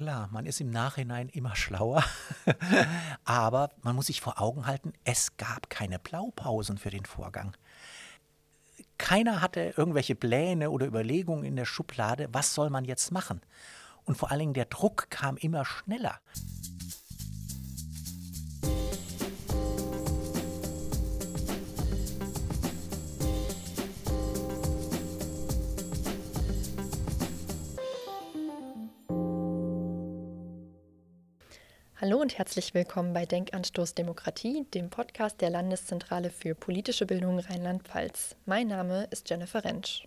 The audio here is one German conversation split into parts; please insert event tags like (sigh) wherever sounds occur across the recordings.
klar, man ist im Nachhinein immer schlauer. (laughs) Aber man muss sich vor Augen halten, es gab keine Blaupausen für den Vorgang. Keiner hatte irgendwelche Pläne oder Überlegungen in der Schublade, was soll man jetzt machen. Und vor allen Dingen der Druck kam immer schneller. Herzlich willkommen bei Denkanstoß Demokratie, dem Podcast der Landeszentrale für politische Bildung Rheinland-Pfalz. Mein Name ist Jennifer Rentsch.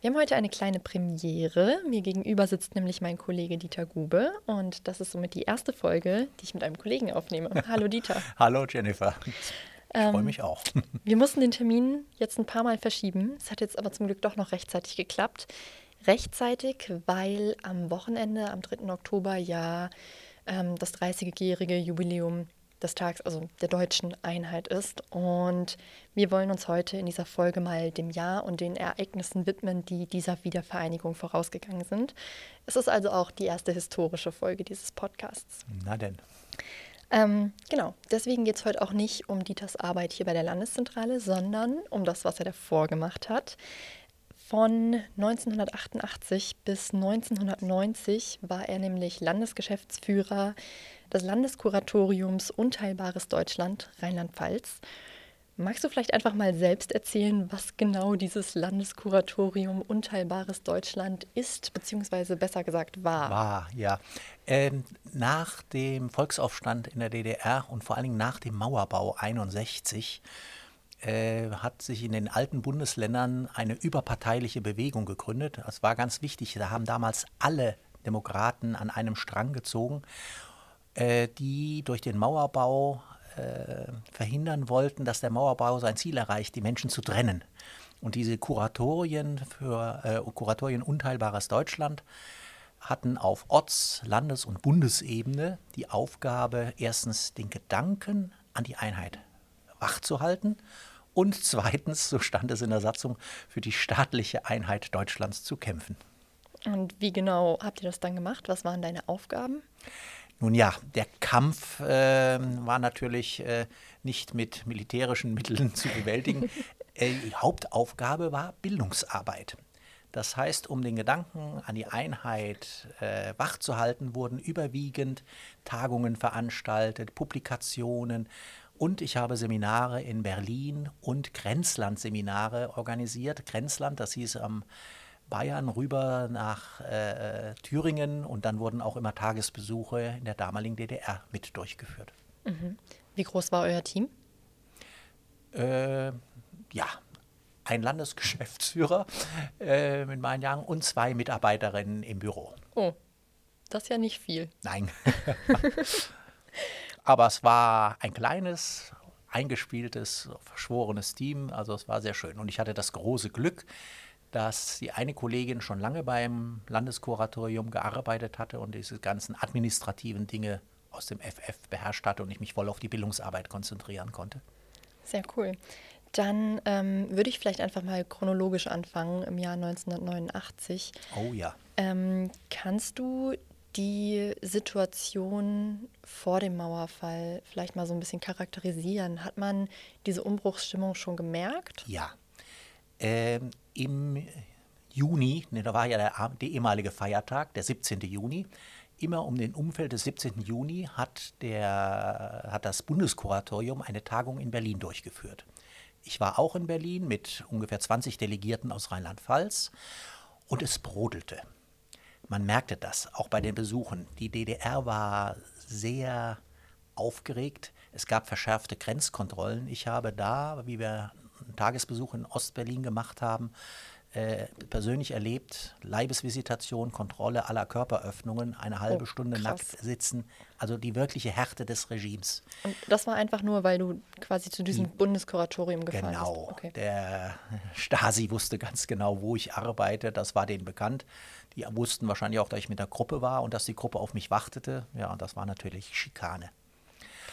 Wir haben heute eine kleine Premiere. Mir gegenüber sitzt nämlich mein Kollege Dieter Gube und das ist somit die erste Folge, die ich mit einem Kollegen aufnehme. (laughs) Hallo Dieter. Hallo Jennifer. Ich ähm, freue mich auch. (laughs) Wir mussten den Termin jetzt ein paar Mal verschieben. Es hat jetzt aber zum Glück doch noch rechtzeitig geklappt. Rechtzeitig, weil am Wochenende, am 3. Oktober, ja ähm, das 30-jährige Jubiläum des Tags, also der deutschen Einheit ist. Und wir wollen uns heute in dieser Folge mal dem Jahr und den Ereignissen widmen, die dieser Wiedervereinigung vorausgegangen sind. Es ist also auch die erste historische Folge dieses Podcasts. Na denn. Ähm, genau, deswegen geht es heute auch nicht um Dieters Arbeit hier bei der Landeszentrale, sondern um das, was er davor gemacht hat. Von 1988 bis 1990 war er nämlich Landesgeschäftsführer des Landeskuratoriums Unteilbares Deutschland Rheinland-Pfalz. Magst du vielleicht einfach mal selbst erzählen, was genau dieses Landeskuratorium Unteilbares Deutschland ist, beziehungsweise besser gesagt war? War, ja. Ähm, nach dem Volksaufstand in der DDR und vor allen Dingen nach dem Mauerbau 61 äh, hat sich in den alten Bundesländern eine überparteiliche Bewegung gegründet. Das war ganz wichtig. Da haben damals alle Demokraten an einem Strang gezogen, äh, die durch den Mauerbau äh, verhindern wollten, dass der Mauerbau sein Ziel erreicht, die Menschen zu trennen. Und diese Kuratorien für äh, Kuratorien Unteilbares Deutschland hatten auf Orts-, Landes- und Bundesebene die Aufgabe, erstens den Gedanken an die Einheit wachzuhalten und zweitens, so stand es in der Satzung, für die staatliche Einheit Deutschlands zu kämpfen. Und wie genau habt ihr das dann gemacht? Was waren deine Aufgaben? Nun ja, der Kampf äh, war natürlich äh, nicht mit militärischen Mitteln zu bewältigen. (laughs) äh, die Hauptaufgabe war Bildungsarbeit. Das heißt, um den Gedanken an die Einheit äh, wachzuhalten, wurden überwiegend Tagungen veranstaltet, Publikationen und ich habe Seminare in Berlin und Grenzland-Seminare organisiert. Grenzland, das hieß am Bayern rüber nach äh, Thüringen und dann wurden auch immer Tagesbesuche in der damaligen DDR mit durchgeführt. Mhm. Wie groß war euer Team? Äh, ja, ein Landesgeschäftsführer äh, mit meinen Jahren und zwei Mitarbeiterinnen im Büro. Oh, das ist ja nicht viel. Nein. (laughs) Aber es war ein kleines, eingespieltes, verschworenes Team. Also es war sehr schön. Und ich hatte das große Glück, dass die eine Kollegin schon lange beim Landeskuratorium gearbeitet hatte und diese ganzen administrativen Dinge aus dem FF beherrscht hatte und ich mich voll auf die Bildungsarbeit konzentrieren konnte. Sehr cool. Dann ähm, würde ich vielleicht einfach mal chronologisch anfangen im Jahr 1989. Oh ja. Ähm, kannst du die Situation vor dem Mauerfall vielleicht mal so ein bisschen charakterisieren? Hat man diese Umbruchsstimmung schon gemerkt? Ja. Ähm, Im Juni, ne, da war ja der, der, ehemalige Feiertag, der 17. Juni, immer um den Umfeld des 17. Juni hat, der, hat das Bundeskuratorium eine Tagung in Berlin durchgeführt. Ich war auch in Berlin mit ungefähr 20 Delegierten aus Rheinland-Pfalz und es brodelte. Man merkte das auch bei den Besuchen. Die DDR war sehr aufgeregt. Es gab verschärfte Grenzkontrollen. Ich habe da, wie wir einen Tagesbesuch in Ostberlin gemacht haben, äh, persönlich erlebt, Leibesvisitation, Kontrolle aller Körperöffnungen, eine halbe oh, Stunde krass. nackt sitzen, also die wirkliche Härte des Regimes. Und das war einfach nur, weil du quasi zu diesem die, Bundeskuratorium gefahren genau, bist? Genau, okay. der (laughs) Stasi wusste ganz genau, wo ich arbeite, das war denen bekannt. Die wussten wahrscheinlich auch, dass ich mit der Gruppe war und dass die Gruppe auf mich wartete. Ja, und das war natürlich Schikane.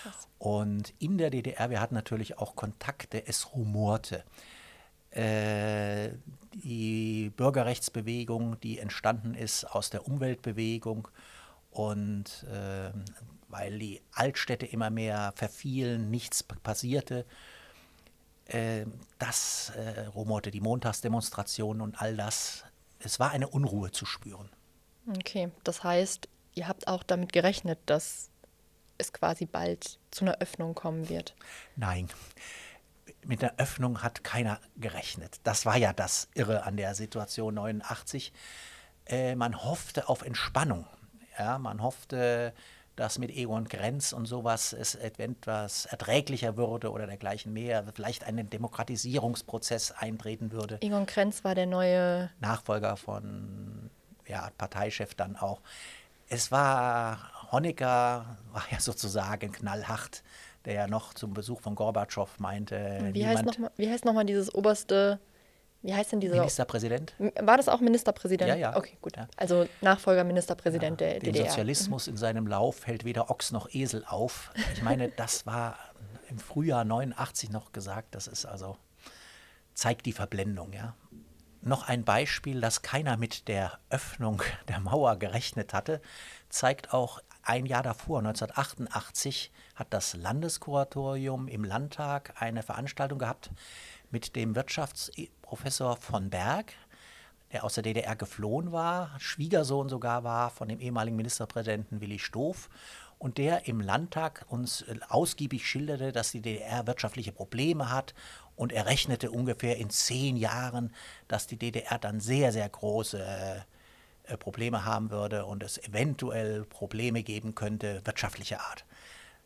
Krass. Und in der DDR, wir hatten natürlich auch Kontakte, es rumorte. äh, die Bürgerrechtsbewegung, die entstanden ist aus der Umweltbewegung und äh, weil die Altstädte immer mehr verfielen, nichts passierte. Äh, das äh, rumorte die Montagsdemonstrationen und all das. Es war eine Unruhe zu spüren. Okay, das heißt, ihr habt auch damit gerechnet, dass es quasi bald zu einer Öffnung kommen wird. Nein, mit der Öffnung hat keiner gerechnet. Das war ja das Irre an der Situation 89. Äh, man hoffte auf Entspannung. Ja, man hoffte, dass mit Egon Grenz und sowas es etwas erträglicher würde oder dergleichen mehr, vielleicht ein Demokratisierungsprozess eintreten würde. Egon Grenz war der neue Nachfolger von ja, Parteichef dann auch. Es war, Honecker war ja sozusagen knallhart, der ja noch zum Besuch von Gorbatschow meinte. Wie heißt nochmal noch dieses oberste wie heißt denn dieser? Ministerpräsident. War das auch Ministerpräsident? Ja, ja. Okay, gut. Ja. Also Nachfolger Ministerpräsident ja, der den DDR. Sozialismus mhm. in seinem Lauf hält weder Ochs noch Esel auf. Ich meine, (laughs) das war im Frühjahr 89 noch gesagt. Das ist also, zeigt die Verblendung, ja. Noch ein Beispiel, dass keiner mit der Öffnung der Mauer gerechnet hatte, zeigt auch ein Jahr davor, 1988, hat das Landeskuratorium im Landtag eine Veranstaltung gehabt mit dem Wirtschaftsprofessor von Berg, der aus der DDR geflohen war, Schwiegersohn sogar war von dem ehemaligen Ministerpräsidenten Willi Stoff und der im Landtag uns ausgiebig schilderte, dass die DDR wirtschaftliche Probleme hat und er rechnete ungefähr in zehn Jahren, dass die DDR dann sehr, sehr große äh, Probleme haben würde und es eventuell Probleme geben könnte wirtschaftlicher Art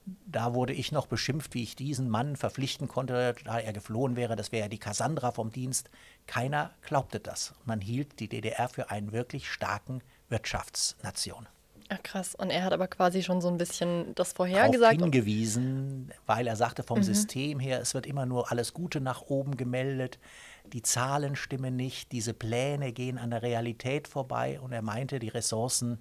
da wurde ich noch beschimpft, wie ich diesen Mann verpflichten konnte, da er geflohen wäre. Das wäre ja die Cassandra vom Dienst. Keiner glaubte das. Man hielt die DDR für einen wirklich starken Wirtschaftsnation. Ach krass. Und er hat aber quasi schon so ein bisschen das vorhergesagt. hingewiesen, weil er sagte vom mhm. System her, es wird immer nur alles Gute nach oben gemeldet. Die Zahlen stimmen nicht, diese Pläne gehen an der Realität vorbei. Und er meinte, die Ressourcen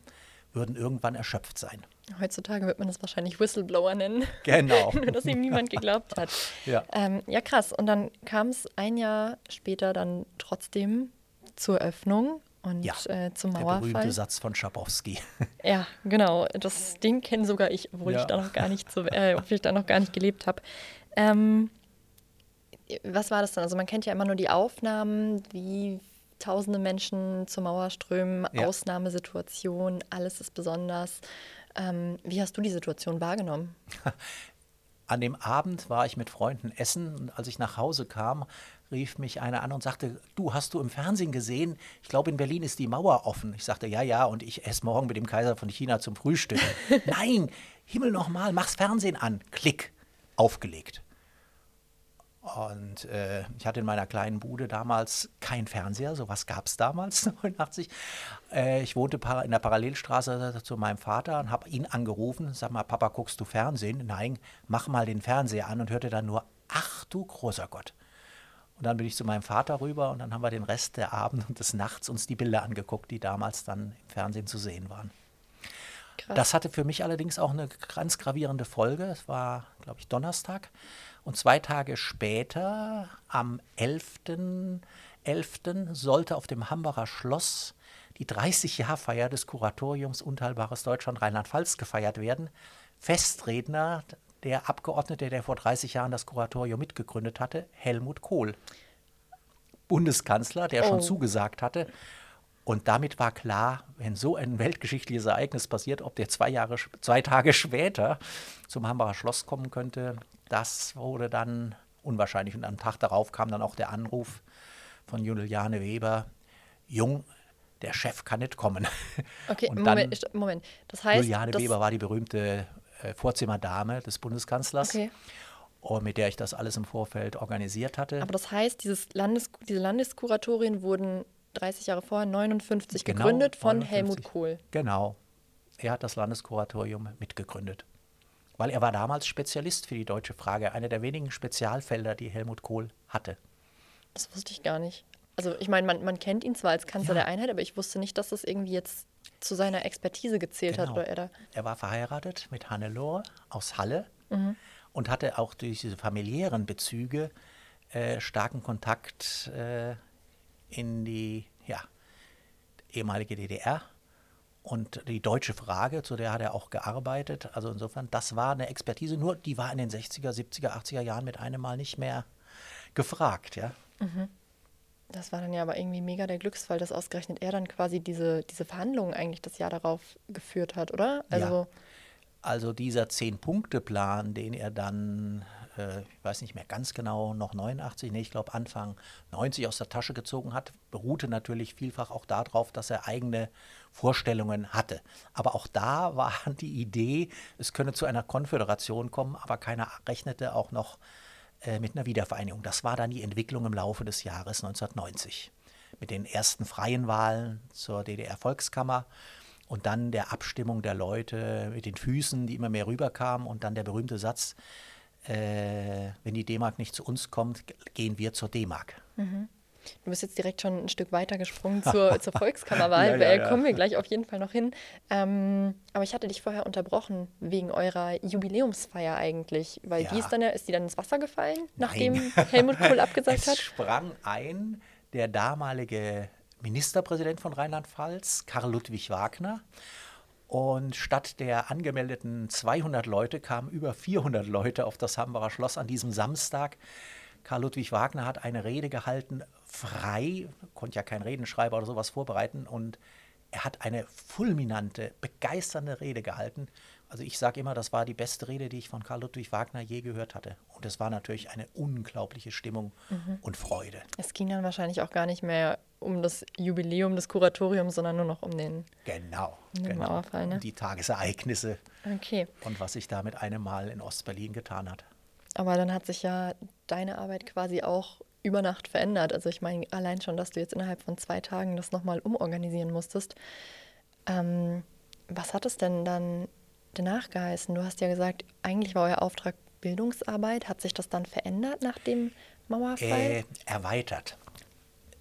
würden irgendwann erschöpft sein. Heutzutage wird man das wahrscheinlich Whistleblower nennen. Genau. (laughs) Nur, dass ihm niemand geglaubt hat. (laughs) ja. Ähm, ja, krass. Und dann kam es ein Jahr später dann trotzdem zur Öffnung und ja, äh, zum Mauerfall. Der berühmte Satz von Schabowski. (laughs) ja, genau. Das, den kenne sogar ich, obwohl ja. ich da noch gar nicht, so, äh, obwohl ich da noch gar nicht gelebt habe. Ähm, was war das dann? Also man kennt ja immer nur die Aufnahmen, wie tausende Menschen zur Mauer strömen, ja. Ausnahmesituation, alles ist besonders. Ähm, wie hast du die Situation wahrgenommen? (laughs) An dem Abend war ich mit Freunden essen und als ich nach Hause kam, rief mich einer an und sagte, du hast du im Fernsehen gesehen, ich glaube in Berlin ist die Mauer offen. Ich sagte, ja, ja, und ich esse morgen mit dem Kaiser von China zum Frühstück. (laughs) Nein, Himmel nochmal, mach's Fernsehen an. Klick, aufgelegt. Und äh, ich hatte in meiner kleinen Bude damals kein Fernseher, sowas gab es damals, (laughs) 89. Äh, ich wohnte in der Parallelstraße zu meinem Vater und habe ihn angerufen. Sag mal, Papa, guckst du Fernsehen? Nein, mach mal den Fernseher an und hörte dann nur, ach du großer Gott. Und dann bin ich zu meinem Vater rüber und dann haben wir den Rest der Abend und des Nachts uns die Bilder angeguckt, die damals dann im Fernsehen zu sehen waren. Krass. Das hatte für mich allerdings auch eine ganz gravierende Folge. Es war, glaube ich, Donnerstag. Und zwei Tage später, am 11.11., 11. sollte auf dem Hambacher Schloss die 30-Jahr-Feier des Kuratoriums Unteilbares Deutschland Rheinland-Pfalz gefeiert werden. Festredner, der Abgeordnete, der vor 30 Jahren das Kuratorium mitgegründet hatte, Helmut Kohl. Bundeskanzler, der oh. schon zugesagt hatte. Und damit war klar, wenn so ein weltgeschichtliches Ereignis passiert, ob der zwei, Jahre, zwei Tage (laughs) später zum Hambacher Schloss kommen könnte, das wurde dann unwahrscheinlich. Und am Tag darauf kam dann auch der Anruf von Juliane Weber, Jung, der Chef kann nicht kommen. (laughs) Okay, dann, Moment, Moment. Das heißt, Juliane das Weber war die berühmte äh, Vorzimmerdame des Bundeskanzlers. Okay. Und mit der ich das alles im Vorfeld organisiert hatte. Aber das heißt, dieses Landes, diese Landeskuratorien wurden 30 Jahre vorher, 59, genau, gegründet von 59. Helmut Kohl. Genau. Er hat das Landeskuratorium mitgegründet. Weil er war damals Spezialist für die deutsche Frage, einer der wenigen Spezialfelder, die Helmut Kohl hatte. Das wusste ich gar nicht. Also ich meine, man, man kennt ihn zwar als Kanzler ja. der Einheit, aber ich wusste nicht, dass das irgendwie jetzt zu seiner Expertise gezählt genau. hat. Oder er, da er war verheiratet mit Hannelore aus Halle mhm. und hatte auch durch diese familiären Bezüge äh, starken Kontakt äh, in die ja, ehemalige DDR und die deutsche Frage, zu der hat er auch gearbeitet. Also insofern, das war eine Expertise, nur die war in den 60er, 70er, 80er Jahren mit einem Mal nicht mehr gefragt, ja. Mhm. Das war dann ja aber irgendwie mega der Glücksfall, dass ausgerechnet er dann quasi diese, diese Verhandlungen eigentlich das Jahr darauf geführt hat, oder? Also, ja. also dieser Zehn-Punkte-Plan, den er dann äh, ich weiß nicht mehr ganz genau, noch 89, nee, ich glaube Anfang 90 aus der Tasche gezogen hat, beruhte natürlich vielfach auch darauf, dass er eigene Vorstellungen hatte. Aber auch da war (laughs) die Idee, es könne zu einer Konföderation kommen, aber keiner rechnete auch noch äh, mit einer Wiedervereinigung. Das war dann die Entwicklung im Laufe des Jahres 1990 mit den ersten freien Wahlen zur DDR-Volkskammer und dann der Abstimmung der Leute mit den Füßen, die immer mehr rüberkamen und dann der berühmte Satz, äh, wenn die D-Mark nicht zu uns kommt, gehen wir zur D-Mark. Mhm. Du bist jetzt direkt schon ein Stück weiter gesprungen (laughs) zur, zur Volkskammerwahl. ja, ja, ja. Kommen wir gleich auf jeden Fall noch hin. Ähm, aber ich hatte dich vorher unterbrochen wegen eurer Jubiläumsfeier eigentlich. Weil die ist dann ist die dann ins Wasser gefallen, Nein. nachdem Helmut Kohl abgesagt (laughs) es hat? sprang ein der damalige Ministerpräsident von Rheinland-Pfalz, Karl Ludwig Wagner. Und statt der angemeldeten 200 Leute kamen über 400 Leute auf das Hambacher Schloss an diesem Samstag. Karl Ludwig Wagner hat eine Rede gehalten, frei, konnte ja kein Redenschreiber oder sowas vorbereiten. Und er hat eine fulminante, begeisternde Rede gehalten. Also ich sage immer, das war die beste Rede, die ich von Karl Ludwig Wagner je gehört hatte. Und es war natürlich eine unglaubliche Stimmung mhm. und Freude. Es ging dann wahrscheinlich auch gar nicht mehr um das Jubiläum des Kuratoriums, sondern nur noch um den, genau, um den genau. Mauerfall. Ne? Die Tagesereignisse okay. und was sich da mit einem Mal in Ostberlin getan hat. Aber dann hat sich ja deine Arbeit quasi auch über Nacht verändert. Also ich meine, allein schon, dass du jetzt innerhalb von zwei Tagen das nochmal umorganisieren musstest. Ähm, was hat es denn dann danach geheißen? Du hast ja gesagt, eigentlich war euer Auftrag Bildungsarbeit. Hat sich das dann verändert nach dem Mauerfall? Äh, erweitert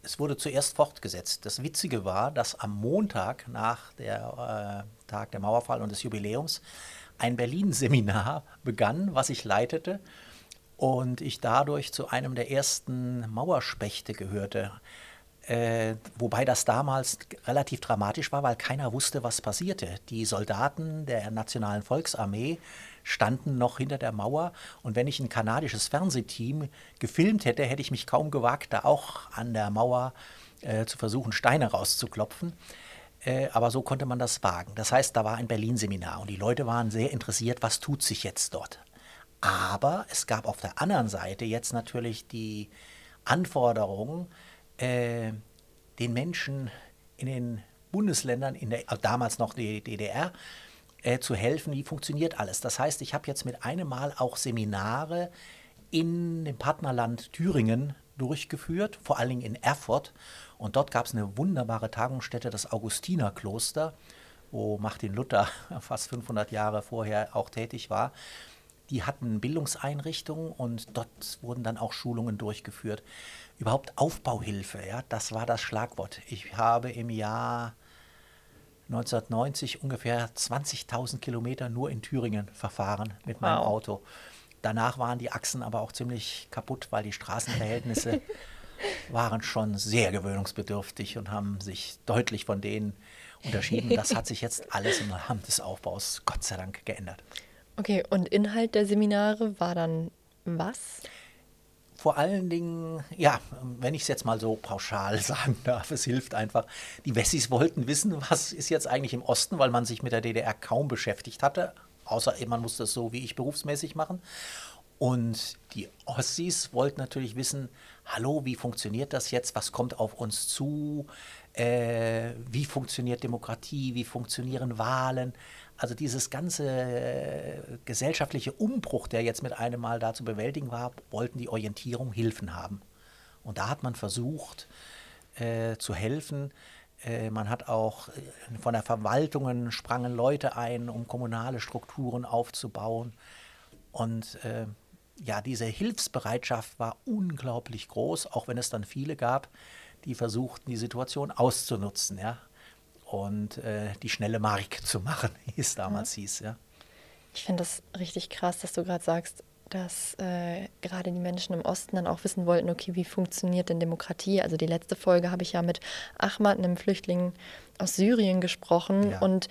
es wurde zuerst fortgesetzt. Das Witzige war, dass am Montag nach der äh, Tag der Mauerfall und des Jubiläums ein Berlin-Seminar (laughs) begann, was ich leitete und ich dadurch zu einem der ersten Mauerspechte gehörte. Äh, wobei das damals relativ dramatisch war, weil keiner wusste, was passierte. Die Soldaten der Nationalen Volksarmee standen noch hinter der Mauer. Und wenn ich ein kanadisches Fernsehteam gefilmt hätte, hätte ich mich kaum gewagt, da auch an der Mauer äh, zu versuchen, Steine rauszuklopfen. Äh, aber so konnte man das wagen. Das heißt, da war ein Berlin-Seminar und die Leute waren sehr interessiert, was tut sich jetzt dort. Aber es gab auf der anderen Seite jetzt natürlich die Anforderung, äh, den Menschen in den Bundesländern, in der, damals noch die DDR, äh, zu helfen, wie funktioniert alles. Das heißt, ich habe jetzt mit einem Mal auch Seminare in dem Partnerland Thüringen durchgeführt, vor allen Dingen in Erfurt. Und dort gab es eine wunderbare Tagungsstätte, das Augustinerkloster, wo Martin Luther (laughs) fast 500 Jahre vorher auch tätig war. Die hatten Bildungseinrichtungen und dort wurden dann auch Schulungen durchgeführt. Überhaupt Aufbauhilfe, ja, das war das Schlagwort. Ich habe im Jahr 1990 ungefähr 20.000 Kilometer nur in Thüringen verfahren mit wow. meinem Auto. Danach waren die Achsen aber auch ziemlich kaputt, weil die Straßenverhältnisse (laughs) waren schon sehr gewöhnungsbedürftig und haben sich deutlich von denen unterschieden. Das hat sich jetzt alles im Rahmen des Aufbaus Gott sei Dank geändert. Okay, und Inhalt der Seminare war dann was? Vor allen Dingen, ja, wenn ich es jetzt mal so pauschal (laughs) sagen darf, es hilft einfach. Die Wessis wollten wissen, was ist jetzt eigentlich im Osten, weil man sich mit der DDR kaum beschäftigt hatte, außer man musste es so wie ich berufsmäßig machen. Und die Ossis wollten natürlich wissen, hallo, wie funktioniert das jetzt? Was kommt auf uns zu? Äh, wie funktioniert Demokratie? Wie funktionieren Wahlen? Also dieses ganze äh, gesellschaftliche Umbruch, der jetzt mit einem Mal da zu bewältigen war, wollten die Orientierung Hilfen haben. Und da hat man versucht äh, zu helfen. Äh, man hat auch äh, von der Verwaltungen sprangen Leute ein, um kommunale Strukturen aufzubauen. Und äh, ja, diese Hilfsbereitschaft war unglaublich groß, auch wenn es dann viele gab, die versuchten, die Situation auszunutzen. Ja? Und äh, die schnelle Mark zu machen, (laughs) wie es damals ja. hieß. Ja. Ich finde das richtig krass, dass du gerade sagst, dass äh, gerade die Menschen im Osten dann auch wissen wollten, okay, wie funktioniert denn Demokratie? Also die letzte Folge habe ich ja mit Ahmad, einem Flüchtling aus Syrien, gesprochen ja. und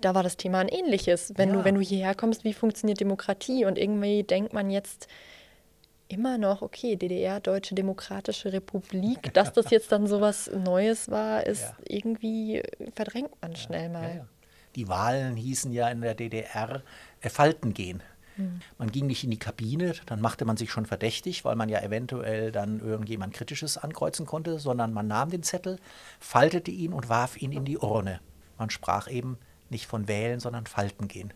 da war das Thema ein ähnliches. Wenn, ja. du, wenn du hierher kommst, wie funktioniert Demokratie? Und irgendwie denkt man jetzt immer noch, okay, DDR, Deutsche Demokratische Republik, (laughs) dass das jetzt dann so was Neues war, ist ja. irgendwie verdrängt man schnell mal. Die Wahlen hießen ja in der DDR äh, Falten gehen. Mhm. Man ging nicht in die Kabine, dann machte man sich schon verdächtig, weil man ja eventuell dann irgendjemand Kritisches ankreuzen konnte, sondern man nahm den Zettel, faltete ihn und warf ihn in die Urne. Man sprach eben nicht von wählen, sondern falten gehen.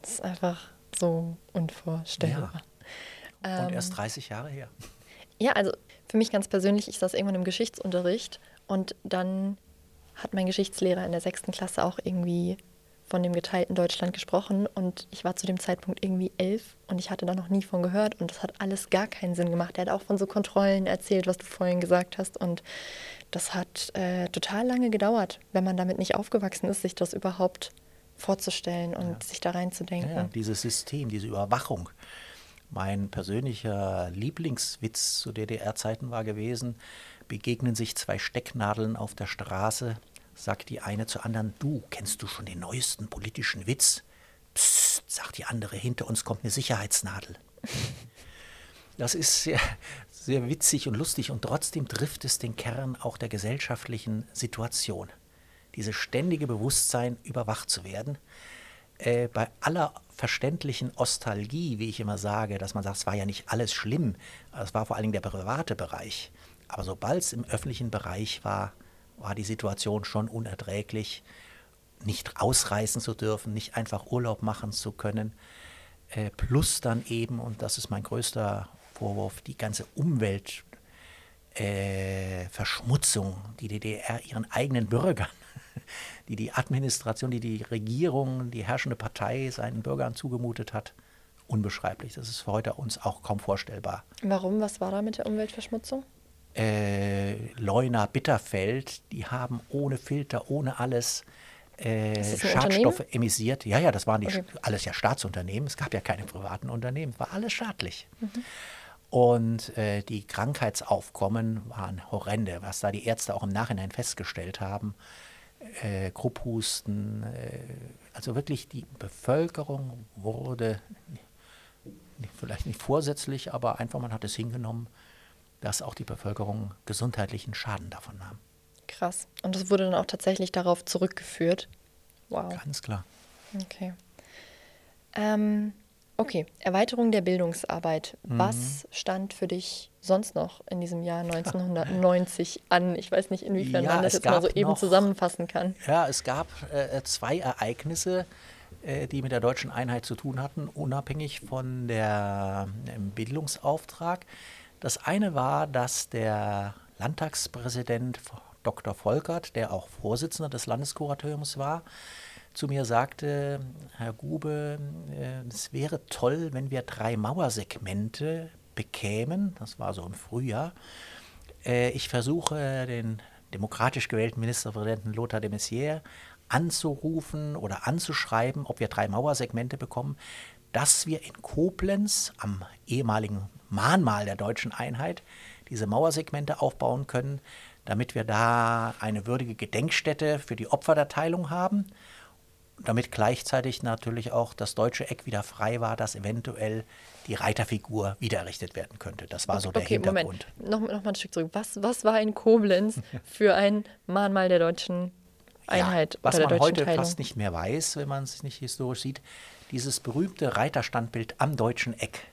Das ist einfach so unvorstellbar. Ja. Und ähm, erst 30 Jahre her. Ja, also für mich ganz persönlich, ich saß irgendwann im Geschichtsunterricht und dann hat mein Geschichtslehrer in der sechsten Klasse auch irgendwie von dem geteilten Deutschland gesprochen und ich war zu dem Zeitpunkt irgendwie elf und ich hatte da noch nie von gehört und das hat alles gar keinen Sinn gemacht. Er hat auch von so Kontrollen erzählt, was du vorhin gesagt hast und das hat äh, total lange gedauert, wenn man damit nicht aufgewachsen ist, sich das überhaupt vorzustellen und ja. sich da reinzudenken. Ja, dieses System, diese Überwachung. Mein persönlicher Lieblingswitz zu DDR-Zeiten war gewesen, begegnen sich zwei Stecknadeln auf der Straße, sagt die eine zur anderen, du, kennst du schon den neuesten politischen Witz? Psst, sagt die andere, hinter uns kommt eine Sicherheitsnadel. (laughs) Das ist sehr, sehr witzig und lustig und trotzdem trifft es den Kern auch der gesellschaftlichen Situation. Dieses ständige Bewusstsein, überwacht zu werden. Äh, bei aller verständlichen Ostalgie, wie ich immer sage, dass man sagt, es war ja nicht alles schlimm, es war vor allen Dingen der private Bereich. Aber sobald es im öffentlichen Bereich war, war die Situation schon unerträglich, nicht ausreisen zu dürfen, nicht einfach Urlaub machen zu können. Äh, plus dann eben, und das ist mein größter Vorwurf, die ganze Umweltverschmutzung, äh, die DDR ihren eigenen Bürgern, (laughs) die die Administration, die die Regierung, die herrschende Partei seinen Bürgern zugemutet hat, unbeschreiblich. Das ist für heute uns auch kaum vorstellbar. Warum? Was war da mit der Umweltverschmutzung? äh, Leuna Bitterfeld, die haben ohne Filter, ohne alles äh, Schadstoffe emissiert. Ja, ja, das waren die okay. alles ja Staatsunternehmen. Es gab ja keine privaten Unternehmen, war alles staatlich. Mhm. Und äh, die Krankheitsaufkommen waren horrende, was da die Ärzte auch im Nachhinein festgestellt haben. Äh, Krupphusten, äh, also wirklich die Bevölkerung wurde vielleicht nicht vorsätzlich, aber einfach man hat es hingenommen, dass auch die Bevölkerung gesundheitlichen Schaden davon nahm. Krass. Und das wurde dann auch tatsächlich darauf zurückgeführt. Wow. Ganz klar. Okay. Ähm, okay, Erweiterung der Bildungsarbeit. Mhm. Was stand für dich sonst noch in diesem Jahr 1990 (laughs) an? Ich weiß nicht, inwiefern ja, man das jetzt mal so eben noch, zusammenfassen kann. Ja, es gab äh, zwei Ereignisse, äh, die mit der deutschen Einheit zu tun hatten, unabhängig von der, dem Bildungsauftrag. Das eine war, dass der Landtagspräsident Dr. Volkert, der auch Vorsitzender des Landeskuratoriums war, zu mir sagte, Herr Gube, äh, es wäre toll, wenn wir drei Mauersegmente bekämen. Das war so im Frühjahr. Äh, ich versuche den demokratisch gewählten Ministerpräsidenten Lothar de Maizière anzurufen oder anzuschreiben, ob wir drei Mauersegmente bekommen, dass wir in Koblenz am ehemaligen Mahnmal der deutschen Einheit diese Mauersegmente aufbauen können, damit wir da eine würdige Gedenkstätte für die Opfer der Teilung haben, damit gleichzeitig natürlich auch das deutsche Eck wieder frei war, dass eventuell die Reiterfigur wieder errichtet werden könnte. Das war okay, so der okay, Hintergrund. Moment, noch, noch mal ein Stück zurück. Was, was war in Koblenz (laughs) für ein Mahnmal der deutschen Einheit? Ja, was man heute Teilung? fast nicht mehr weiß, wenn man es nicht historisch sieht, dieses berühmte Reiterstandbild am deutschen Eck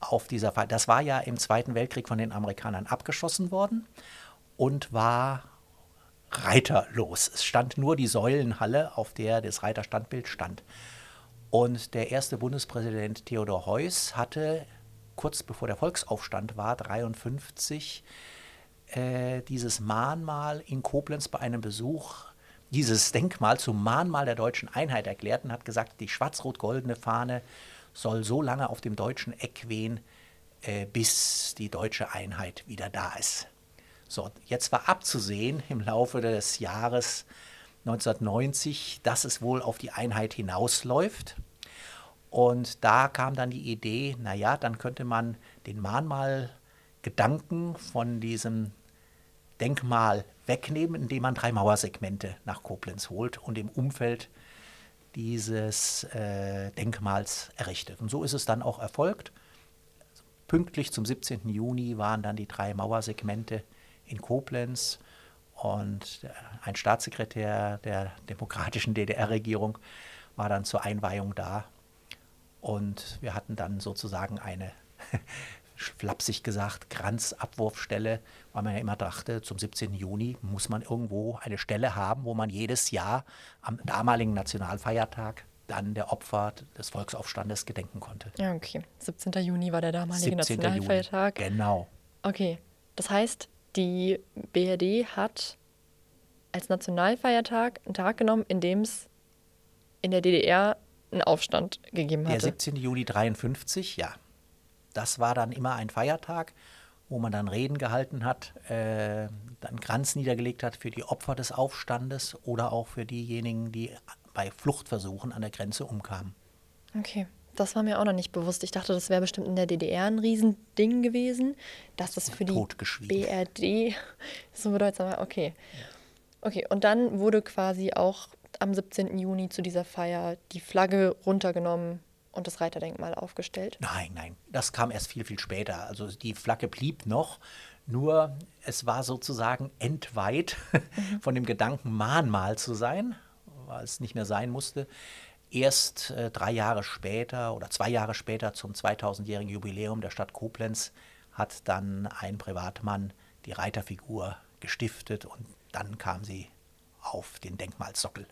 auf dieser Fahrt. Das war ja im Zweiten Weltkrieg von den Amerikanern abgeschossen worden und war reiterlos. Es stand nur die Säulenhalle, auf der das Reiterstandbild stand. Und der erste Bundespräsident Theodor Heuss hatte kurz bevor der Volksaufstand war, 1953, äh, dieses Mahnmal in Koblenz bei einem Besuch, dieses Denkmal zum Mahnmal der deutschen Einheit erklärt und hat gesagt, die schwarz-rot-goldene Fahne soll so lange auf dem deutschen Eck wehen, äh, bis die deutsche Einheit wieder da ist. So, jetzt war abzusehen im Laufe des Jahres 1990, dass es wohl auf die Einheit hinausläuft. Und da kam dann die Idee, naja, dann könnte man den Mahnmal-Gedanken von diesem Denkmal wegnehmen, indem man drei Mauersegmente nach Koblenz holt und im Umfeld dieses äh, Denkmals errichtet. Und so ist es dann auch erfolgt. Pünktlich zum 17. Juni waren dann die drei Mauersegmente in Koblenz und ein Staatssekretär der demokratischen DDR-Regierung war dann zur Einweihung da. Und wir hatten dann sozusagen eine, (laughs) flapsig gesagt, Kranzabwurfstelle, weil man ja immer dachte, zum 17. Juni muss man irgendwo eine Stelle haben, wo man jedes Jahr am damaligen Nationalfeiertag dann der Opfer des Volksaufstandes gedenken konnte. Ja, okay. 17. Juni war der damalige Nationalfeiertag. Juni. Genau. Okay. Das heißt, die BRD hat als Nationalfeiertag einen Tag genommen, in dem es in der DDR einen Aufstand gegeben hat. Der 17. Juli 1953, ja. Das war dann immer ein Feiertag, wo man dann Reden gehalten hat, äh, dann Kranz niedergelegt hat für die Opfer des Aufstandes oder auch für diejenigen, die bei Fluchtversuchen an der Grenze umkamen. Okay. Das war mir auch noch nicht bewusst. Ich dachte, das wäre bestimmt in der DDR ein Riesending gewesen, dass das für die BRD (laughs) so bedeutsam war. Okay. Okay, und dann wurde quasi auch am 17. Juni zu dieser Feier die Flagge runtergenommen und das Reiterdenkmal aufgestellt? Nein, nein, das kam erst viel, viel später. Also die Flagge blieb noch, nur es war sozusagen entweiht mhm. (laughs) von dem Gedanken, Mahnmal zu sein, weil es nicht mehr sein musste erst äh, drei Jahre später oder zwei Jahre später zum 2000-jährigen Jubiläum der Stadt Koblenz hat dann ein Privatmann die Reiterfigur gestiftet und dann kam sie auf den Denkmalsockel.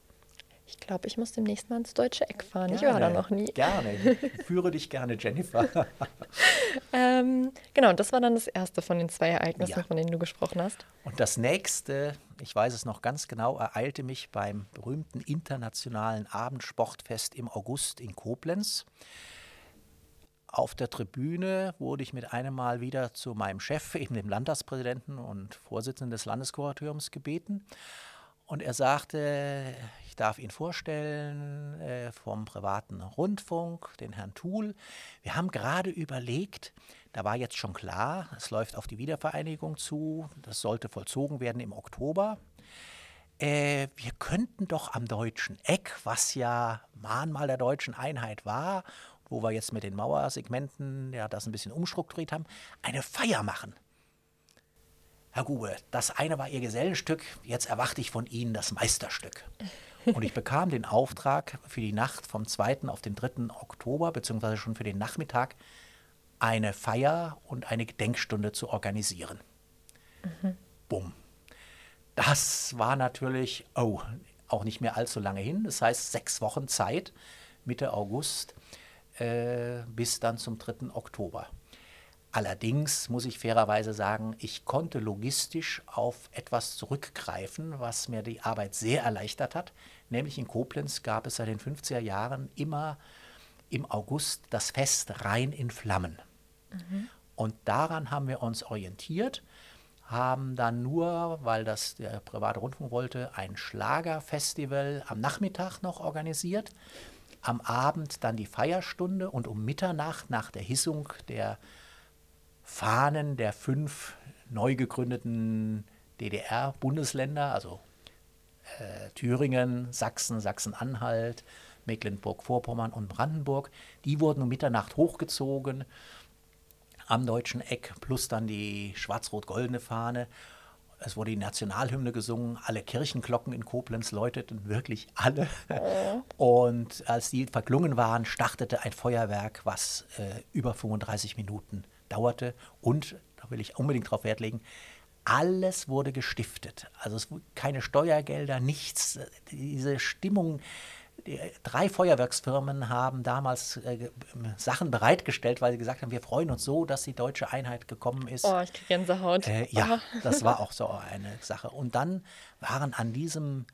Ich glaube, ich muss demnächst mal ins deutsche Eck fahren. Gerne, ich war da noch nie. Gerne. (laughs) Führe dich gerne, Jennifer. (laughs) ähm, genau, das war dann das erste von den zwei Ereignissen, ja. von denen du gesprochen hast. Und das nächste, ich weiß es noch ganz genau, ereilte mich beim berühmten internationalen Abendsportfest im August in Koblenz. Auf der Tribüne wurde ich mit einem Mal wieder zu meinem Chef, eben dem Landtagspräsidenten und Vorsitzenden des Landeskuratoriums, gebeten. Und er sagte, ich darf ihn vorstellen äh, vom privaten Rundfunk, den Herrn Thuhl. Wir haben gerade überlegt, da war jetzt schon klar, es läuft auf die Wiedervereinigung zu, das sollte vollzogen werden im Oktober. Äh, wir könnten doch am deutschen Eck, was ja Mahnmal der deutschen Einheit war, wo wir jetzt mit den Mauersegmenten ja das ein bisschen umstrukturiert haben, eine Feier machen. Herr Gube, das eine war Ihr Gesellenstück, jetzt erwarte ich von Ihnen das Meisterstück. Und ich bekam den Auftrag für die Nacht vom 2. auf den 3. Oktober, beziehungsweise schon für den Nachmittag, eine Feier und eine Gedenkstunde zu organisieren. Mhm. Bumm. Das war natürlich, oh, auch nicht mehr allzu lange hin. Das heißt, sechs Wochen Zeit, Mitte August äh, bis dann zum 3. Oktober. Allerdings muss ich fairerweise sagen, ich konnte logistisch auf etwas zurückgreifen, was mir die Arbeit sehr erleichtert hat. Nämlich in Koblenz gab es seit den 50er Jahren immer im August das Fest Rhein in Flammen. Mhm. Und daran haben wir uns orientiert, haben dann nur, weil das der private Rundfunk wollte, ein Schlagerfestival am Nachmittag noch organisiert. Am Abend dann die Feierstunde und um Mitternacht nach der Hissung der Fahnen der fünf neu gegründeten DDR-Bundesländer, also äh, Thüringen, Sachsen, Sachsen-Anhalt, Mecklenburg-Vorpommern und Brandenburg, die wurden um Mitternacht hochgezogen am deutschen Eck, plus dann die schwarz-rot-goldene Fahne. Es wurde die Nationalhymne gesungen, alle Kirchenglocken in Koblenz läuteten, wirklich alle. Und als die verklungen waren, startete ein Feuerwerk, was äh, über 35 Minuten dauerte. Und, da will ich unbedingt darauf Wert legen, alles wurde gestiftet. Also es keine Steuergelder, nichts. Diese Stimmung. Die drei Feuerwerksfirmen haben damals äh, Sachen bereitgestellt, weil sie gesagt haben, wir freuen uns so, dass die deutsche Einheit gekommen ist. Oh, ich kriege Gänsehaut. Äh, ja, das war (laughs) auch so eine Sache. Und dann waren an diesem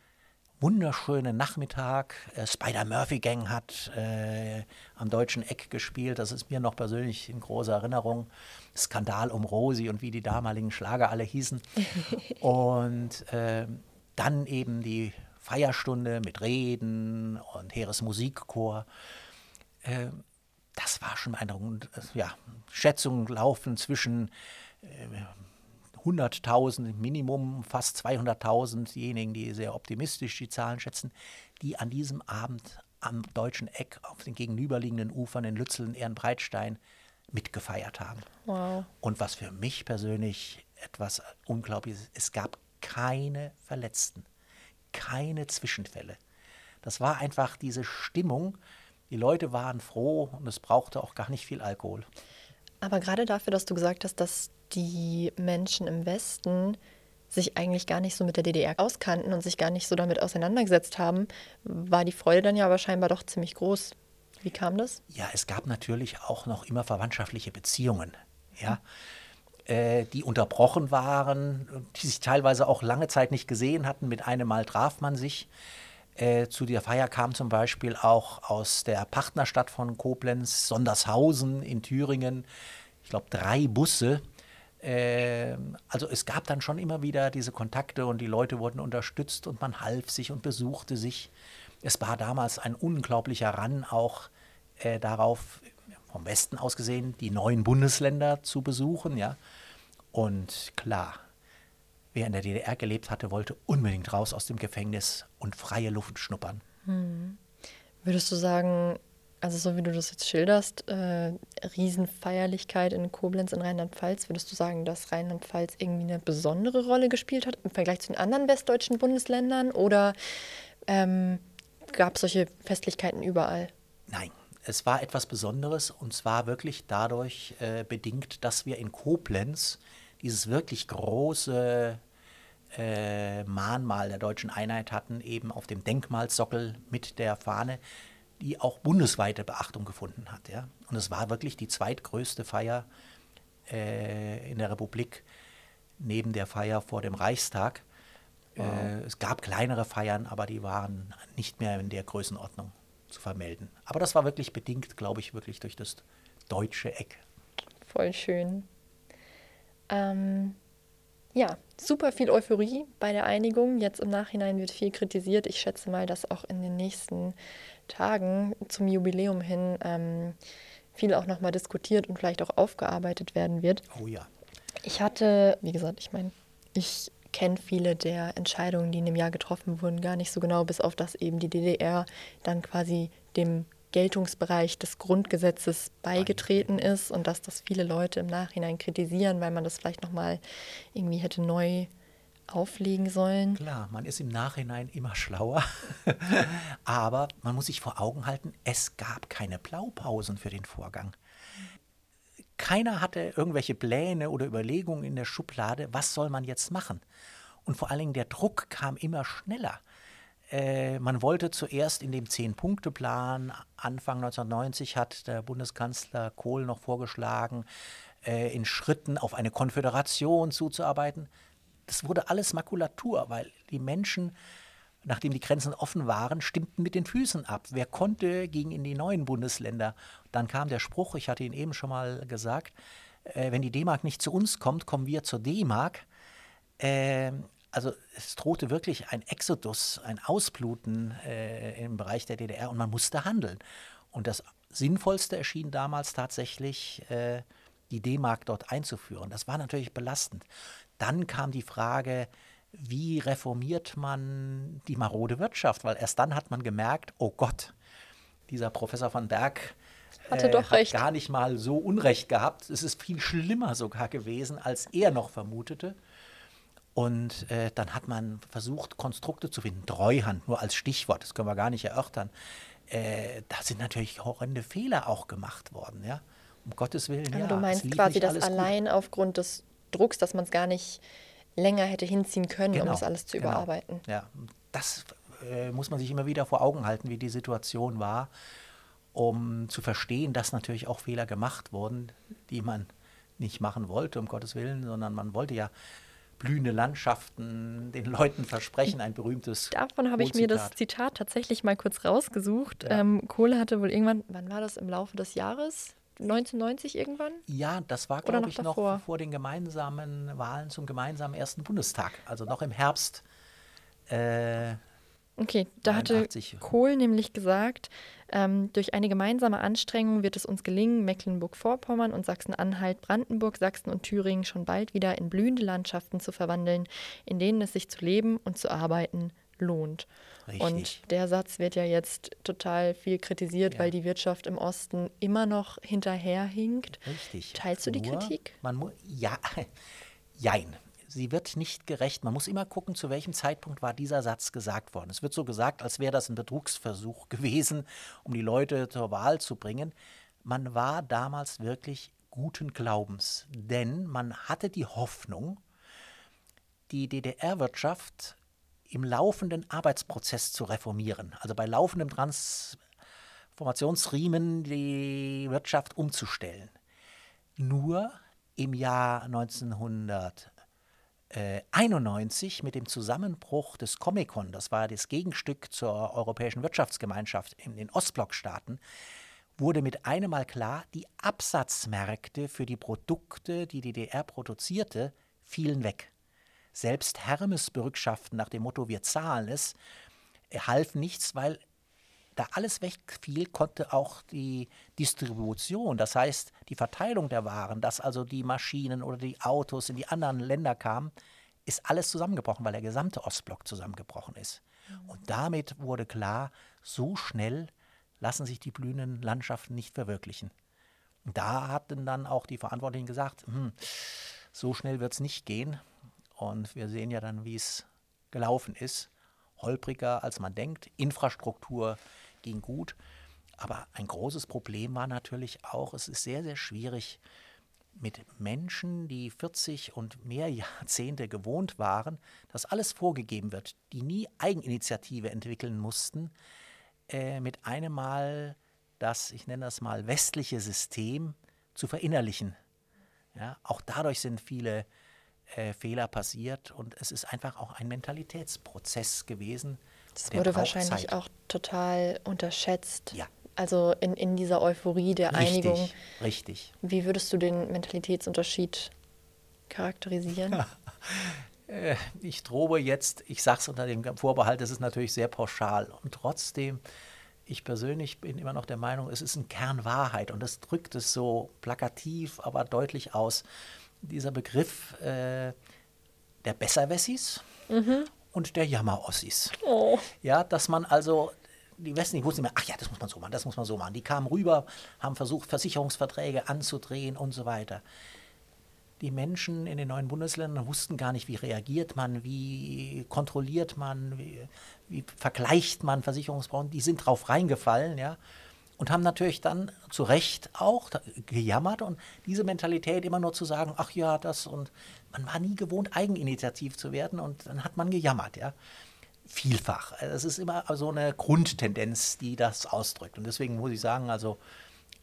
wunderschönen Nachmittag. Äh, Spider Murphy Gang hat äh, am deutschen Eck gespielt. Das ist mir noch persönlich in großer Erinnerung. Skandal um Rosi und wie die damaligen Schlager alle hießen. (laughs) und äh, dann eben die Feierstunde mit Reden und Heeresmusikchor. Äh, das war schon beeindruckend. Ja, Schätzungen laufen zwischen äh, 100.000 Minimum, fast 200.000, diejenigen, die sehr optimistisch die Zahlen schätzen, die an diesem Abend am deutschen Eck auf den gegenüberliegenden Ufern in Lützeln, Ehrenbreitstein mitgefeiert haben. Wow. Und was für mich persönlich etwas Unglaubliches ist, es gab keine Verletzten, keine Zwischenfälle. Das war einfach diese Stimmung. Die Leute waren froh und es brauchte auch gar nicht viel Alkohol. Aber gerade dafür, dass du gesagt hast, dass die Menschen im Westen sich eigentlich gar nicht so mit der DDR auskannten und sich gar nicht so damit auseinandergesetzt haben, war die Freude dann ja aber scheinbar doch ziemlich groß. Wie kam das? Ja, es gab natürlich auch noch immer verwandtschaftliche Beziehungen, ja, äh, die unterbrochen waren, die sich teilweise auch lange Zeit nicht gesehen hatten. Mit einem Mal traf man sich. Äh, zu der Feier kam zum Beispiel auch aus der Partnerstadt von Koblenz, Sondershausen in Thüringen, ich glaube, drei Busse. Äh, also es gab dann schon immer wieder diese Kontakte und die Leute wurden unterstützt und man half sich und besuchte sich. Es war damals ein unglaublicher Run auch äh, darauf, vom Westen aus gesehen, die neuen Bundesländer zu besuchen, ja. Und klar, wer in der DDR gelebt hatte, wollte unbedingt raus aus dem Gefängnis und freie Luft schnuppern. Hm. Würdest du sagen, also so wie du das jetzt schilderst, äh, Riesenfeierlichkeit in Koblenz in Rheinland-Pfalz, würdest du sagen, dass Rheinland-Pfalz irgendwie eine besondere Rolle gespielt hat im Vergleich zu den anderen westdeutschen Bundesländern oder ähm, gab es solche Festlichkeiten überall? Nein, es war etwas Besonderes und zwar wirklich dadurch äh, bedingt, dass wir in Koblenz dieses wirklich große äh, Mahnmal der deutschen Einheit hatten, eben auf dem Denkmalsockel mit der Fahne, die auch bundesweite Beachtung gefunden hat. Ja? Und es war wirklich die zweitgrößte Feier äh, in der Republik neben der Feier vor dem Reichstag. Wow. Äh, es gab kleinere Feiern, aber die waren nicht mehr in der Größenordnung zu vermelden. Aber das war wirklich bedingt, glaube ich, wirklich durch das deutsche Eck. Voll schön. Ähm, ja, super viel Euphorie bei der Einigung. Jetzt im Nachhinein wird viel kritisiert. Ich schätze mal, dass auch in den nächsten Tagen zum Jubiläum hin ähm, viel auch nochmal diskutiert und vielleicht auch aufgearbeitet werden wird. Oh ja. Ich hatte, wie gesagt, ich meine, ich kenne viele der Entscheidungen, die in dem Jahr getroffen wurden, gar nicht so genau, bis auf dass eben die DDR dann quasi dem Geltungsbereich des Grundgesetzes beigetreten ist und dass das viele Leute im Nachhinein kritisieren, weil man das vielleicht nochmal irgendwie hätte neu auflegen sollen. Klar, man ist im Nachhinein immer schlauer, (laughs) aber man muss sich vor Augen halten, es gab keine Blaupausen für den Vorgang. Keiner hatte irgendwelche Pläne oder Überlegungen in der Schublade, was soll man jetzt machen. Und vor allen Dingen der Druck kam immer schneller. Äh, man wollte zuerst in dem Zehn-Punkte-Plan, Anfang 1990 hat der Bundeskanzler Kohl noch vorgeschlagen, äh, in Schritten auf eine Konföderation zuzuarbeiten. Das wurde alles Makulatur, weil die Menschen, nachdem die Grenzen offen waren, stimmten mit den Füßen ab. Wer konnte, ging in die neuen Bundesländer. Dann kam der Spruch, ich hatte ihn eben schon mal gesagt, äh, wenn die D-Mark nicht zu uns kommt, kommen wir zur D-Mark. Also es drohte wirklich ein Exodus, ein Ausbluten äh, im Bereich der DDR und man musste handeln. Und das Sinnvollste erschien damals tatsächlich, äh, die D-Mark dort einzuführen. Das war natürlich belastend. Dann kam die Frage, wie reformiert man die marode Wirtschaft? Weil erst dann hat man gemerkt, oh Gott, dieser Professor von Berg hatte äh, doch hat recht. gar nicht mal so Unrecht gehabt. Es ist viel schlimmer sogar gewesen, als er noch vermutete. Und äh, dann hat man versucht, Konstrukte zu finden. Treuhand, nur als Stichwort, das können wir gar nicht erörtern. Äh, da sind natürlich horrende Fehler auch gemacht worden, ja. Um Gottes Willen. Also ja, du meinst quasi, dass allein gut. aufgrund des Drucks, dass man es gar nicht länger hätte hinziehen können, genau, um das alles zu genau. überarbeiten. Ja, das äh, muss man sich immer wieder vor Augen halten, wie die Situation war, um zu verstehen, dass natürlich auch Fehler gemacht wurden, die man nicht machen wollte, um Gottes Willen, sondern man wollte ja blühende Landschaften den Leuten versprechen, ein berühmtes. Davon habe ich mir das Zitat tatsächlich mal kurz rausgesucht. Ja. Ähm, Kohle hatte wohl irgendwann, wann war das im Laufe des Jahres? 1990 irgendwann? Ja, das war, glaube ich, noch davor? vor den gemeinsamen Wahlen zum gemeinsamen ersten Bundestag, also noch im Herbst äh, Okay, da hatte 81. Kohl nämlich gesagt, ähm, durch eine gemeinsame Anstrengung wird es uns gelingen, Mecklenburg-Vorpommern und Sachsen-Anhalt, Brandenburg, Sachsen und Thüringen schon bald wieder in blühende Landschaften zu verwandeln, in denen es sich zu leben und zu arbeiten lohnt. Richtig. Und der Satz wird ja jetzt total viel kritisiert, Ja. weil die Wirtschaft im Osten immer noch hinterherhinkt. Richtig. Teilst du die Nur, Kritik? Man ja, (laughs) jein. Sie wird nicht gerecht. Man muss immer gucken, zu welchem Zeitpunkt war dieser Satz gesagt worden. Es wird so gesagt, als wäre das ein Betrugsversuch (laughs) gewesen, um die Leute zur Wahl zu bringen. Man war damals wirklich guten Glaubens, denn man hatte die Hoffnung, die DDR-Wirtschaft im laufenden Arbeitsprozess zu reformieren, also bei laufendem Transformationsriemen die Wirtschaft umzustellen. Nur im Jahr 1991 mit dem Zusammenbruch des Comecon, das war das Gegenstück zur Europäischen Wirtschaftsgemeinschaft in den Ostblockstaaten, wurde mit einem Mal klar, die Absatzmärkte für die Produkte, die die DDR produzierte, fielen weg. Selbst Hermes-Bürgschaften nach dem Motto Wir zahlen es, half nichts, weil da alles wegfiel, konnte auch die Distribution, das heißt die Verteilung der Waren, dass also die Maschinen oder die Autos in die anderen Länder kamen, ist alles zusammengebrochen, weil der gesamte Ostblock zusammengebrochen ist. Und damit wurde klar, so schnell lassen sich die blühenden Landschaften nicht verwirklichen. Und da hatten dann auch die Verantwortlichen gesagt, hm, so schnell wird es nicht gehen. Und wir sehen ja dann, wie es gelaufen ist. Holpriger, als man denkt. Infrastruktur ging gut. Aber ein großes Problem war natürlich auch, es ist sehr, sehr schwierig, mit Menschen, die 40 und mehr (laughs) Jahrzehnte gewohnt waren, dass alles vorgegeben wird, die nie Eigeninitiative entwickeln mussten, äh, mit einem Mal das, ich nenne das mal, westliche System zu verinnerlichen. Ja, auch dadurch sind viele äh, Fehler passiert und es ist einfach auch ein Mentalitätsprozess gewesen. Das wurde wahrscheinlich Zeit. auch total unterschätzt. Ja. Also in, in dieser Euphorie der Einigung. Richtig, richtig. Wie würdest du den Mentalitätsunterschied charakterisieren? (laughs) Äh, ich drobe jetzt, ich sage es unter dem Vorbehalt, es ist natürlich sehr pauschal. Und trotzdem, ich persönlich bin immer noch der Meinung, es ist ein Kern Wahrheit und das drückt es so plakativ, aber deutlich aus. Dieser Begriff äh, der Besserwessis und der Jammerossis. Oh. Ja, dass man also, die Westen, die wussten immer, ach ja, das muss man so machen, das muss man so machen. Die kamen rüber, haben versucht, Versicherungsverträge anzudrehen und so weiter. Die Menschen in den neuen Bundesländern wussten gar nicht, wie reagiert man, wie kontrolliert man, wie, wie vergleicht man Versicherungsbrauen. Die sind drauf reingefallen, ja. Und haben natürlich dann zu Recht auch gejammert und diese Mentalität immer nur zu sagen, ach ja, das und man war nie gewohnt, eigeninitiativ zu werden und dann hat man gejammert, ja. Vielfach. Es ist immer so eine Grundtendenz, die das ausdrückt. Und deswegen muss ich sagen, also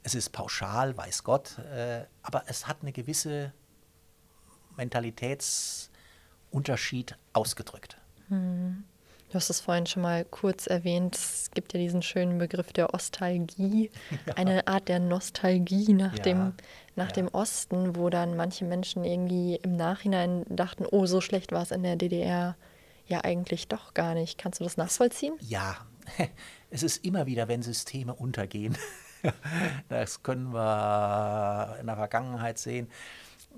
es ist pauschal, weiß Gott, äh, aber es hat eine gewisse Mentalitätsunterschied ausgedrückt. Du hast es vorhin schon mal kurz erwähnt. Es gibt ja diesen schönen Begriff der Ostalgie, (laughs) eine Art der Nostalgie nach, Ja, dem, nach ja. dem Osten, wo dann manche Menschen irgendwie im Nachhinein dachten, oh, so schlecht war es in der DDR. Ja, eigentlich doch gar nicht. Kannst du das nachvollziehen? Ja, (laughs) es ist immer wieder, wenn Systeme untergehen. (laughs) Das können wir in der Vergangenheit sehen.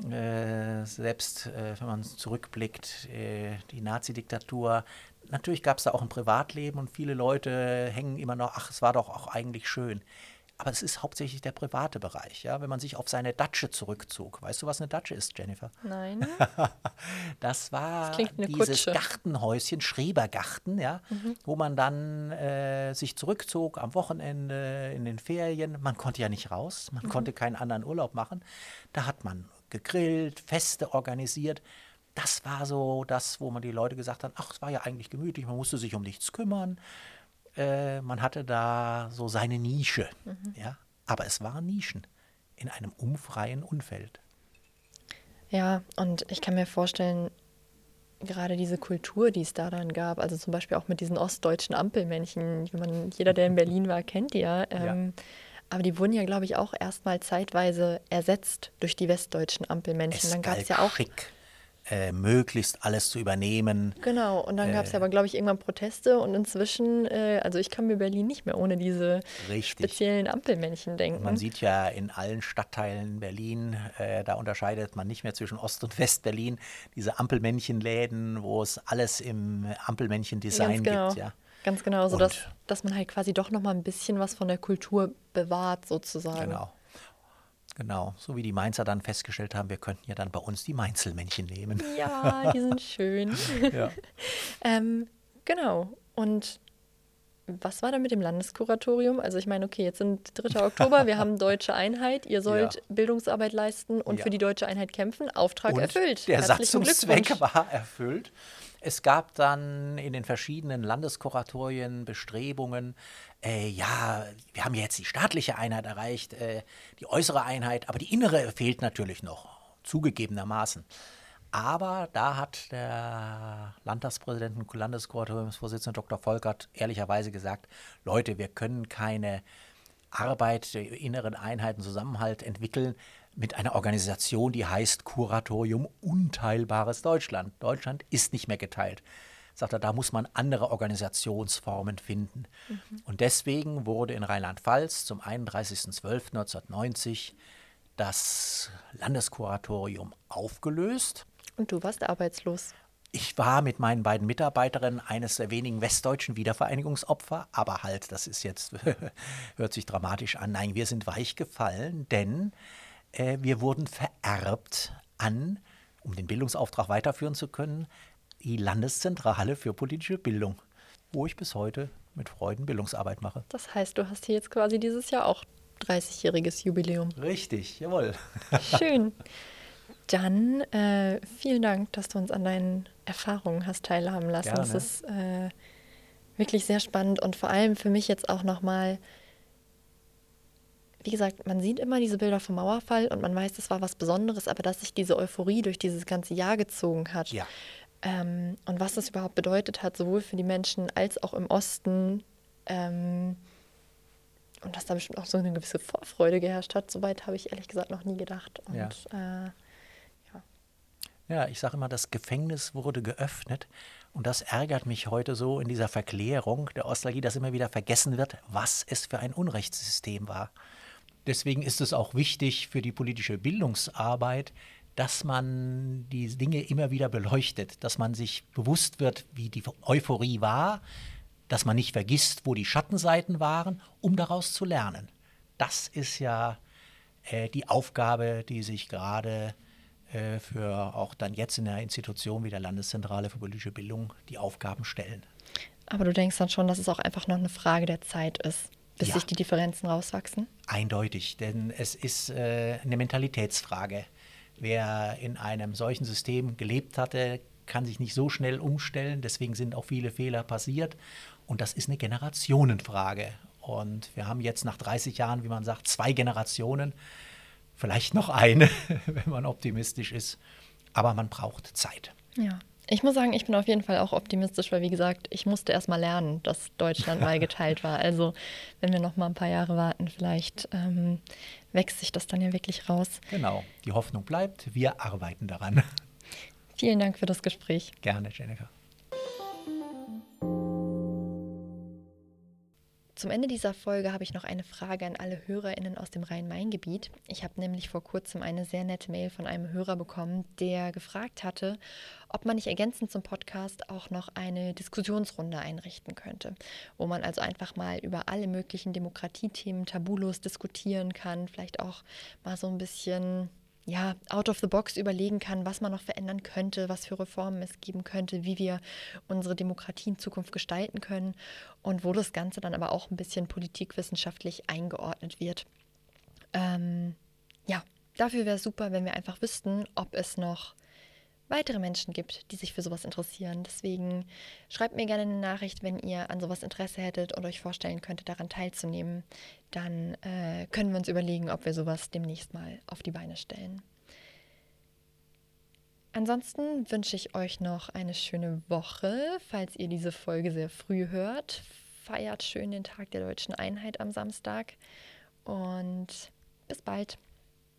Äh, selbst äh, wenn man zurückblickt, äh, die Nazi-Diktatur. Natürlich gab es da auch ein Privatleben und viele Leute hängen immer noch, ach, es war doch auch eigentlich schön. Aber es ist hauptsächlich der private Bereich, ja, wenn man sich auf seine Datsche zurückzog. Weißt du, was eine Datsche ist, Jennifer? Nein. (laughs) Das war Das dieses Kutsche. Gartenhäuschen, Schrebergarten, ja, wo man dann äh, sich zurückzog am Wochenende, in den Ferien. Man konnte ja nicht raus, man konnte keinen anderen Urlaub machen. Da hat man gegrillt, Feste organisiert. Das war so das, wo man die Leute gesagt hat, ach, es war ja eigentlich gemütlich, man musste sich um nichts kümmern. Äh, man hatte da so seine Nische, ja. Aber es waren Nischen in einem unfreien Umfeld. Ja, und ich kann mir vorstellen, gerade diese Kultur, die es da dann gab, also zum Beispiel auch mit diesen ostdeutschen Ampelmännchen, meine, jeder, der in (laughs) Berlin war, kennt die ja. Ähm, Aber die wurden ja, glaube ich, auch erstmal zeitweise ersetzt durch die westdeutschen Ampelmännchen. Es dann gab es ja auch schick. Äh, möglichst alles zu übernehmen. Genau, und dann gab es ja aber, glaube ich, irgendwann Proteste und inzwischen, äh, also ich kann mir Berlin nicht mehr ohne diese Richtig. speziellen Ampelmännchen denken. Man sieht ja in allen Stadtteilen Berlin, äh, da unterscheidet man nicht mehr zwischen Ost- und West-Berlin, diese Ampelmännchenläden, wo es alles im Ampelmännchen-Design genau. gibt. Ja. Ganz genau, so dass, dass man halt quasi doch noch mal ein bisschen was von der Kultur bewahrt, sozusagen. Genau. Genau, so wie die Mainzer dann festgestellt haben, wir könnten ja dann bei uns die Mainzelmännchen nehmen. Ja, die sind schön. (laughs) Ja. ähm, genau. Und was war da mit dem Landeskuratorium? Also ich meine, okay, jetzt sind 3. Oktober, wir haben deutsche Einheit, ihr (laughs) sollt Ja. Bildungsarbeit leisten und Ja. für die deutsche Einheit kämpfen. Auftrag Und erfüllt. Der Herzlichen Satzungszweck war erfüllt. Es gab dann in den verschiedenen Landeskuratorien Bestrebungen, äh, ja, wir haben ja jetzt die staatliche Einheit erreicht, äh, die äußere Einheit, aber die innere fehlt natürlich noch, zugegebenermaßen. Aber da hat der Landtagspräsident und Landeskuratoriumsvorsitzende Dr. Volkert ehrlicherweise gesagt, Leute, wir können keine Arbeit der inneren Einheiten Zusammenhalt entwickeln mit einer Organisation, die heißt Kuratorium Unteilbares Deutschland. Deutschland ist nicht mehr geteilt. Sagt er, da muss man andere Organisationsformen finden. Und deswegen wurde in Rheinland-Pfalz zum 31.12.1990 das Landeskuratorium aufgelöst. Und du warst arbeitslos. Ich war mit meinen beiden Mitarbeiterinnen eines der wenigen westdeutschen Wiedervereinigungsopfer, aber halt, das ist jetzt, (laughs) hört sich dramatisch an. Nein, wir sind weich gefallen, denn äh, wir wurden vererbt an, um den Bildungsauftrag weiterführen zu können, die Landeszentrale für politische Bildung, wo ich bis heute mit Freuden Bildungsarbeit mache. Das heißt, du hast hier jetzt quasi dieses Jahr auch 30-jähriges Jubiläum. Richtig, jawohl. Schön. (laughs) Dann äh, vielen Dank, dass du uns an deinen Erfahrungen hast teilhaben lassen. Gerne. Das ist äh, wirklich sehr spannend und vor allem für mich jetzt auch nochmal, wie gesagt, man sieht immer diese Bilder vom Mauerfall und man weiß, das war was Besonderes, aber dass sich diese Euphorie durch dieses ganze Jahr gezogen hat Ja. ähm, und was das überhaupt bedeutet hat, sowohl für die Menschen als auch im Osten. Ähm, und dass da bestimmt auch so eine gewisse Vorfreude geherrscht hat, soweit habe ich ehrlich gesagt noch nie gedacht. Und Ja. äh, Ja, ich sage immer, das Gefängnis wurde geöffnet und das ärgert mich heute so in dieser Verklärung der Ostalgie, dass immer wieder vergessen wird, was es für ein Unrechtssystem war. Deswegen ist es auch wichtig für die politische Bildungsarbeit, dass man die Dinge immer wieder beleuchtet, dass man sich bewusst wird, wie die Euphorie war, dass man nicht vergisst, wo die Schattenseiten waren, um daraus zu lernen. Das ist ja äh, die Aufgabe, die sich gerade äh, für auch dann jetzt in der Institution wie der Landeszentrale für politische Bildung die Aufgaben stellen. aber du denkst dann schon, dass es auch einfach noch eine Frage der Zeit ist, bis Ja. sich die Differenzen rauswachsen? Eindeutig, denn es ist äh, eine Mentalitätsfrage. Wer in einem solchen System gelebt hatte, kann sich nicht so schnell umstellen. Deswegen sind auch viele Fehler passiert. Und das ist eine Generationenfrage. Und wir haben jetzt nach 30 Jahren, wie man sagt, zwei Generationen, vielleicht noch eine, (laughs) wenn man optimistisch ist. Aber man braucht Zeit. Ja. Ich muss sagen, ich bin auf jeden Fall auch optimistisch, weil wie gesagt, ich musste erst mal lernen, dass Deutschland mal geteilt war. Also wenn wir noch mal ein paar Jahre warten, vielleicht ähm, wächst sich das dann ja wirklich raus. Genau, die Hoffnung bleibt. Wir arbeiten daran. Vielen Dank für das Gespräch. Gerne, Jennifer. Zum Ende dieser Folge habe ich noch eine Frage an alle HörerInnen aus dem Rhein-Main-Gebiet. Ich habe nämlich vor kurzem eine sehr nette Mail von einem Hörer bekommen, der gefragt hatte, ob man nicht ergänzend zum Podcast auch noch eine Diskussionsrunde einrichten könnte, wo man also einfach mal über alle möglichen Demokratiethemen tabulos diskutieren kann, vielleicht auch mal so ein bisschen ja, out of the box überlegen kann, was man noch verändern könnte, was für Reformen es geben könnte, wie wir unsere Demokratie in Zukunft gestalten können und wo das Ganze dann aber auch ein bisschen politikwissenschaftlich eingeordnet wird. Ähm, ja, dafür wäre es super, wenn wir einfach wüssten, ob es noch weitere Menschen gibt, die sich für sowas interessieren. Deswegen schreibt mir gerne eine Nachricht, wenn ihr an sowas Interesse hättet und euch vorstellen könntet, daran teilzunehmen. Dann äh, können wir uns überlegen, ob wir sowas demnächst mal auf die Beine stellen. Ansonsten wünsche ich euch noch eine schöne Woche, falls ihr diese Folge sehr früh hört. Feiert schön den Tag der deutschen Einheit am Samstag und bis bald.